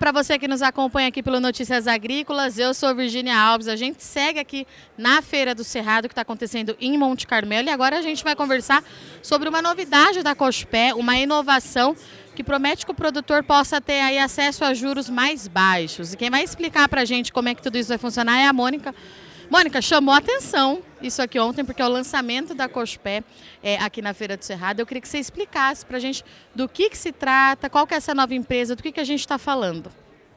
para você que nos acompanha aqui pelo Notícias Agrícolas. Eu sou Virginia Alves. A gente segue aqui na Feira do Cerrado que está acontecendo em Monte Carmelo e agora a gente vai conversar sobre uma novidade da Cospé, uma inovação que promete que o produtor possa ter aí acesso a juros mais baixos. E quem vai explicar para a gente como é que tudo isso vai funcionar é a Mônica. Mônica, chamou a atenção isso aqui ontem, porque é o lançamento da Cospé é, aqui na Feira do Cerrado. Eu queria que você explicasse para a gente do que, que se trata, qual que é essa nova empresa, do que, que a gente está falando.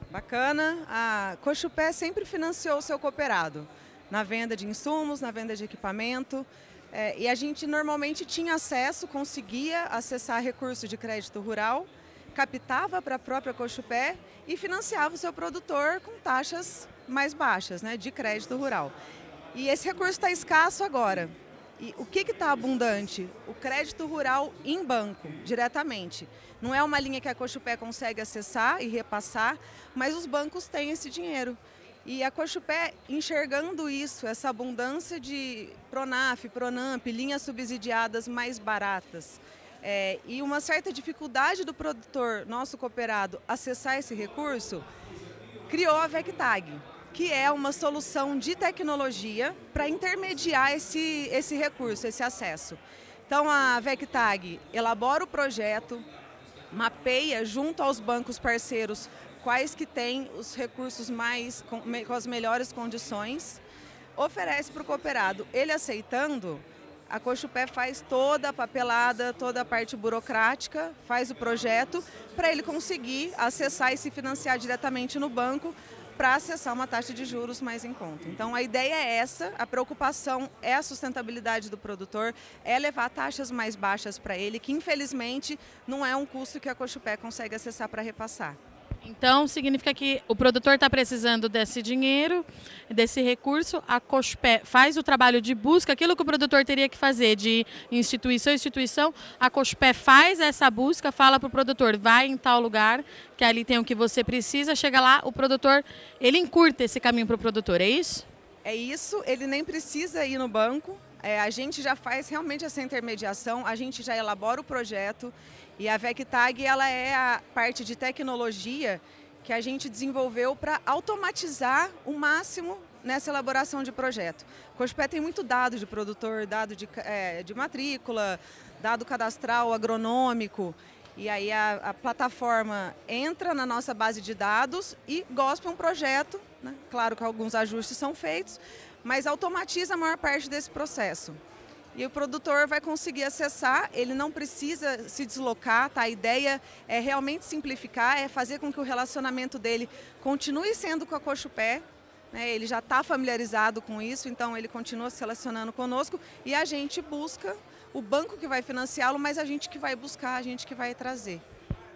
Bacana. A Cochupé sempre financiou o seu cooperado na venda de insumos, na venda de equipamento. É, e a gente normalmente tinha acesso, conseguia acessar recursos de crédito rural, captava para a própria Cochupé e financiava o seu produtor com taxas mais baixas, né, de crédito rural. E esse recurso está escasso agora. E o que está abundante? O crédito rural em banco, diretamente. Não é uma linha que a Cochupé consegue acessar e repassar, mas os bancos têm esse dinheiro. E a Cochupé, enxergando isso, essa abundância de Pronaf, Pronamp, linhas subsidiadas mais baratas, é, e uma certa dificuldade do produtor, nosso cooperado, acessar esse recurso, criou a VecTag, que é uma solução de tecnologia para intermediar esse, esse recurso, esse acesso. Então a VecTag elabora o projeto, mapeia junto aos bancos parceiros quais que têm os recursos mais com, com as melhores condições, oferece para o cooperado. Ele aceitando, a Cochupé faz toda a papelada, toda a parte burocrática, faz o projeto para ele conseguir acessar e se financiar diretamente no banco para acessar uma taxa de juros mais em conta. Então a ideia é essa, a preocupação é a sustentabilidade do produtor, é levar taxas mais baixas para ele, que infelizmente não é um custo que a Cochupé consegue acessar para repassar. Então, significa que o produtor está precisando desse dinheiro, desse recurso, a COSPE faz o trabalho de busca, aquilo que o produtor teria que fazer de instituição em instituição, a COSPE faz essa busca, fala para o produtor, vai em tal lugar, que ali tem o que você precisa, chega lá, o produtor, ele encurta esse caminho para o produtor, é isso? É isso, ele nem precisa ir no banco, é, a gente já faz realmente essa intermediação, a gente já elabora o projeto e a VecTag ela é a parte de tecnologia que a gente desenvolveu para automatizar o máximo nessa elaboração de projeto. O Cospé tem muito dado de produtor, dado de, é, de matrícula, dado cadastral, agronômico. E aí a, a, plataforma entra na nossa base de dados e gospe um projeto. Né? Claro que alguns ajustes são feitos, mas automatiza a maior parte desse processo. E o produtor vai conseguir acessar, ele não precisa se deslocar, tá? A ideia é realmente simplificar, é fazer com que o relacionamento dele continue sendo com a Cochupé, né? Ele já está familiarizado com isso, então ele continua se relacionando conosco e a gente busca o banco que vai financiá-lo, mas a gente que vai buscar, a gente que vai trazer.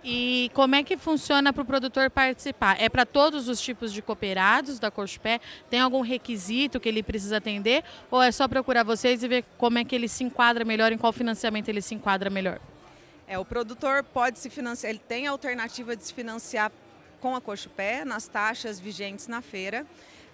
E como é que funciona para o produtor participar? É para todos os tipos de cooperados da Cospé? Tem algum requisito que ele precisa atender? Ou é só procurar vocês e ver como é que ele se enquadra melhor, em qual financiamento ele se enquadra melhor? É, o produtor pode se financiar, ele tem a alternativa de se financiar com a Cochupé, nas taxas vigentes na feira.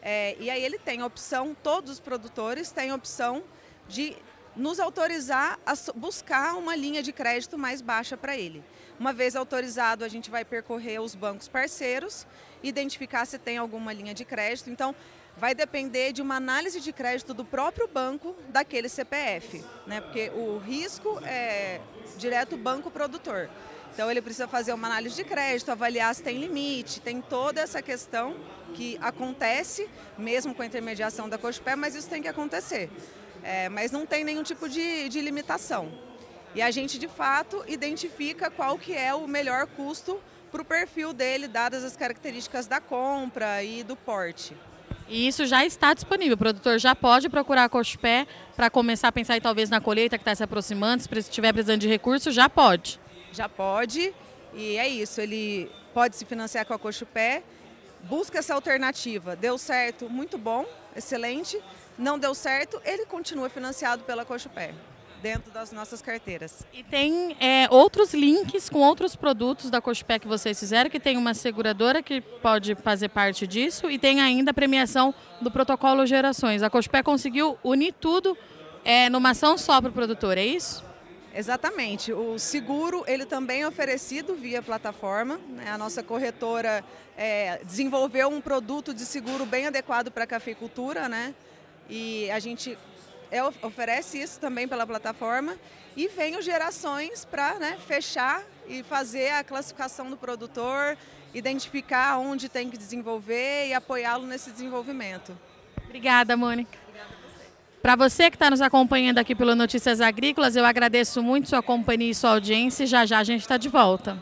É, e aí ele tem opção, todos os produtores têm opção de nos autorizar a buscar uma linha de crédito mais baixa para ele. Uma vez autorizado, a gente vai percorrer os bancos parceiros, identificar se tem alguma linha de crédito. Então, vai depender de uma análise de crédito do próprio banco daquele CPF, né? Porque o risco é direto banco produtor. Então ele precisa fazer uma análise de crédito, avaliar se tem limite, tem toda essa questão que acontece mesmo com a intermediação da Cospé, mas isso tem que acontecer. É, mas não tem nenhum tipo de, de limitação. E a gente, de fato, identifica qual que é o melhor custo para o perfil dele, dadas as características da compra e do porte. E isso já está disponível. O produtor já pode procurar a Cochupé para começar a pensar talvez na colheita que está se aproximando, se estiver precisando de recursos, já pode. Já pode. E é isso, ele pode se financiar com a Cochupé, busca essa alternativa. Deu certo, muito bom, excelente. Não deu certo, ele continua financiado pela Cochupé dentro das nossas carteiras. E tem é, outros links com outros produtos da Cochupé que vocês fizeram, que tem uma seguradora que pode fazer parte disso e tem ainda a premiação do protocolo Gerações. A Cochupé conseguiu unir tudo é, numa ação só para o produtor, é isso? Exatamente. O seguro ele também é oferecido via plataforma. Né? A nossa corretora é, desenvolveu um produto de seguro bem adequado para a cafeicultura, né? E a gente é, oferece isso também pela plataforma e vem os gerações para né, fechar e fazer a classificação do produtor, identificar onde tem que desenvolver e apoiá-lo nesse desenvolvimento. Obrigada, Mônica. Para você que está nos acompanhando aqui pelo Notícias Agrícolas, eu agradeço muito sua companhia e sua audiência. Já já a gente está de volta.